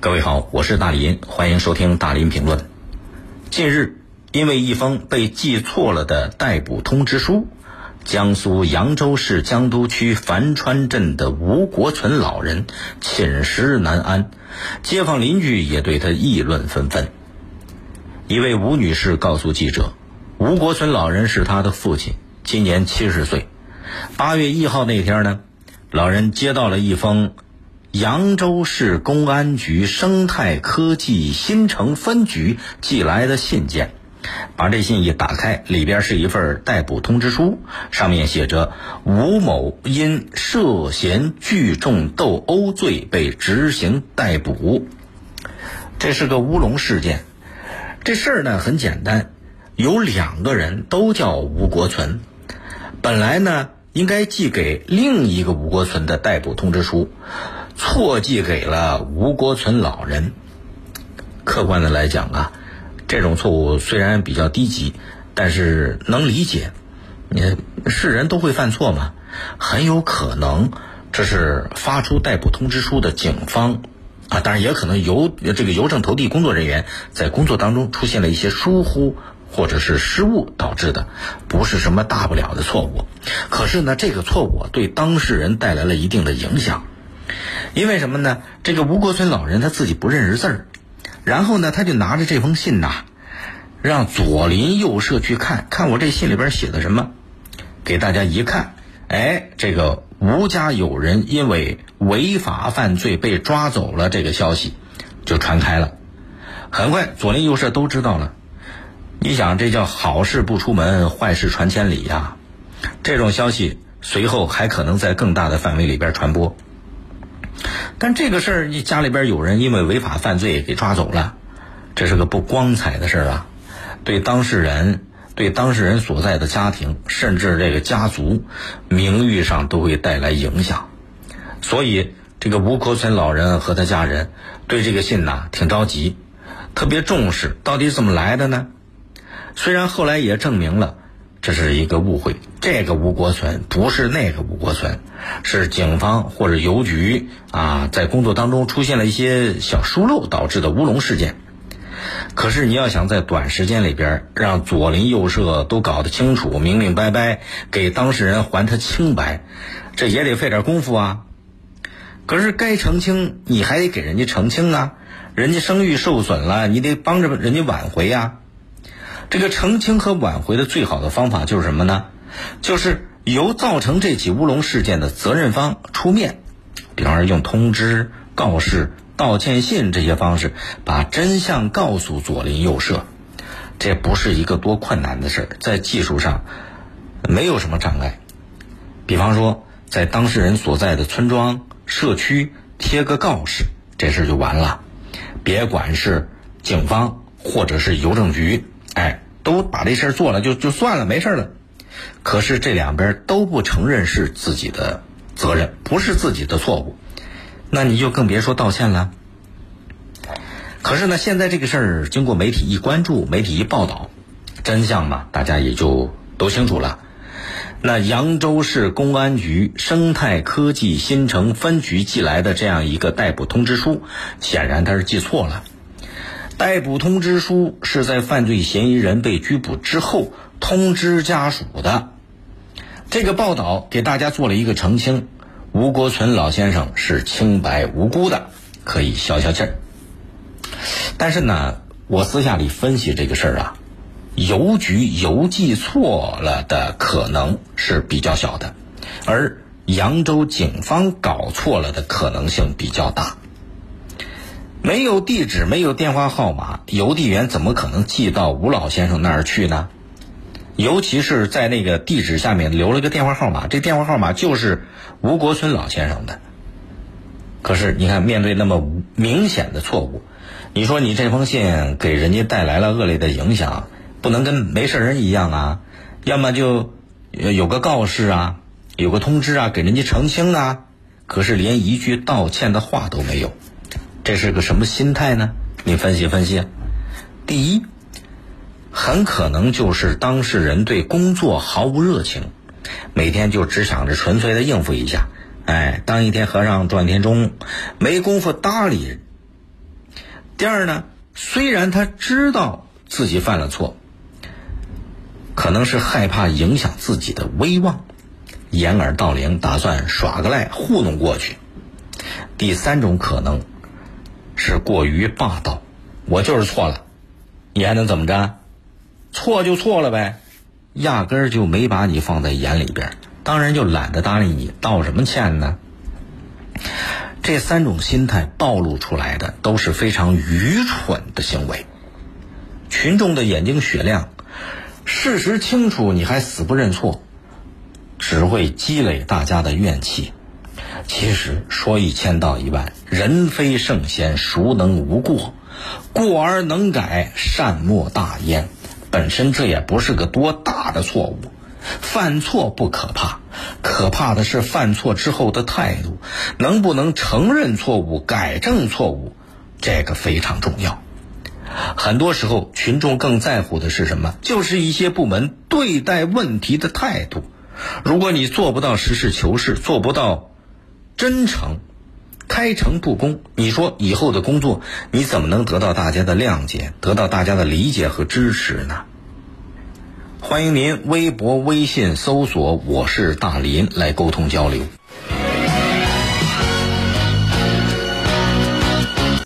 各位好，我是大林，欢迎收听大林评论。近日，因为一封被记错了的逮捕通知书，江苏扬州市江都区樊川镇的吴国存老人寝食难安，街坊邻居也对他议论纷纷。一位吴女士告诉记者，吴国存老人是他的父亲，今年七十岁。八月一号那天呢，老人接到了一封。扬州市公安局生态科技新城分局寄来的信件，把这信一打开，里边是一份逮捕通知书，上面写着吴某因涉嫌聚众斗殴罪被执行逮捕。这是个乌龙事件，这事儿呢很简单，有两个人都叫吴国存，本来呢应该寄给另一个吴国存的逮捕通知书。错寄给了吴国存老人。客观的来讲啊，这种错误虽然比较低级，但是能理解。你是人都会犯错嘛，很有可能这是发出逮捕通知书的警方啊，当然也可能邮这个邮政投递工作人员在工作当中出现了一些疏忽或者是失误导致的，不是什么大不了的错误。可是呢，这个错误对当事人带来了一定的影响。因为什么呢？这个吴国村老人他自己不认识字儿，然后呢，他就拿着这封信呐，让左邻右舍去看看我这信里边写的什么。给大家一看，哎，这个吴家有人因为违法犯罪被抓走了，这个消息就传开了。很快，左邻右舍都知道了。你想，这叫好事不出门，坏事传千里呀。这种消息随后还可能在更大的范围里边传播。但这个事儿，你家里边有人因为违法犯罪给抓走了，这是个不光彩的事儿啊！对当事人、对当事人所在的家庭，甚至这个家族名誉上都会带来影响。所以，这个吴国村老人和他家人对这个信呐挺着急，特别重视。到底怎么来的呢？虽然后来也证明了。这是一个误会，这个吴国存不是那个吴国存，是警方或者邮局啊，在工作当中出现了一些小疏漏导致的乌龙事件。可是你要想在短时间里边让左邻右舍都搞得清楚、明明白白，给当事人还他清白，这也得费点功夫啊。可是该澄清你还得给人家澄清啊，人家声誉受损了，你得帮着人家挽回呀。这个澄清和挽回的最好的方法就是什么呢？就是由造成这起乌龙事件的责任方出面，比方说用通知、告示、道歉信这些方式，把真相告诉左邻右舍。这不是一个多困难的事儿，在技术上没有什么障碍。比方说，在当事人所在的村庄、社区贴个告示，这事就完了。别管是警方或者是邮政局。哎，都把这事儿做了，就就算了，没事了。可是这两边都不承认是自己的责任，不是自己的错误，那你就更别说道歉了。可是呢，现在这个事儿经过媒体一关注，媒体一报道，真相嘛，大家也就都清楚了。那扬州市公安局生态科技新城分局寄来的这样一个逮捕通知书，显然他是寄错了。逮捕通知书是在犯罪嫌疑人被拘捕之后通知家属的。这个报道给大家做了一个澄清：吴国存老先生是清白无辜的，可以消消气儿。但是呢，我私下里分析这个事儿啊，邮局邮寄错了的可能是比较小的，而扬州警方搞错了的可能性比较大。没有地址，没有电话号码，邮递员怎么可能寄到吴老先生那儿去呢？尤其是在那个地址下面留了个电话号码，这电话号码就是吴国村老先生的。可是你看，面对那么明显的错误，你说你这封信给人家带来了恶劣的影响，不能跟没事人一样啊？要么就有个告示啊，有个通知啊，给人家澄清啊。可是连一句道歉的话都没有。这是个什么心态呢？你分析分析。第一，很可能就是当事人对工作毫无热情，每天就只想着纯粹的应付一下。哎，当一天和尚撞一天钟，没工夫搭理第二呢，虽然他知道自己犯了错，可能是害怕影响自己的威望，掩耳盗铃，打算耍个赖糊弄过去。第三种可能是过于霸道，我就是错了，你还能怎么着？错就错了呗，压根儿就没把你放在眼里边，当然就懒得搭理你，道什么歉呢？这三种心态暴露出来的都是非常愚蠢的行为。群众的眼睛雪亮，事实清楚，你还死不认错，只会积累大家的怨气。其实说一千道一万，人非圣贤，孰能无过？过而能改，善莫大焉。本身这也不是个多大的错误。犯错不可怕，可怕的是犯错之后的态度，能不能承认错误、改正错误，这个非常重要。很多时候，群众更在乎的是什么？就是一些部门对待问题的态度。如果你做不到实事求是，做不到真诚、开诚布公，你说以后的工作你怎么能得到大家的谅解，得到大家的理解和支持呢？欢迎您微博、微信搜索“我是大林”来沟通交流。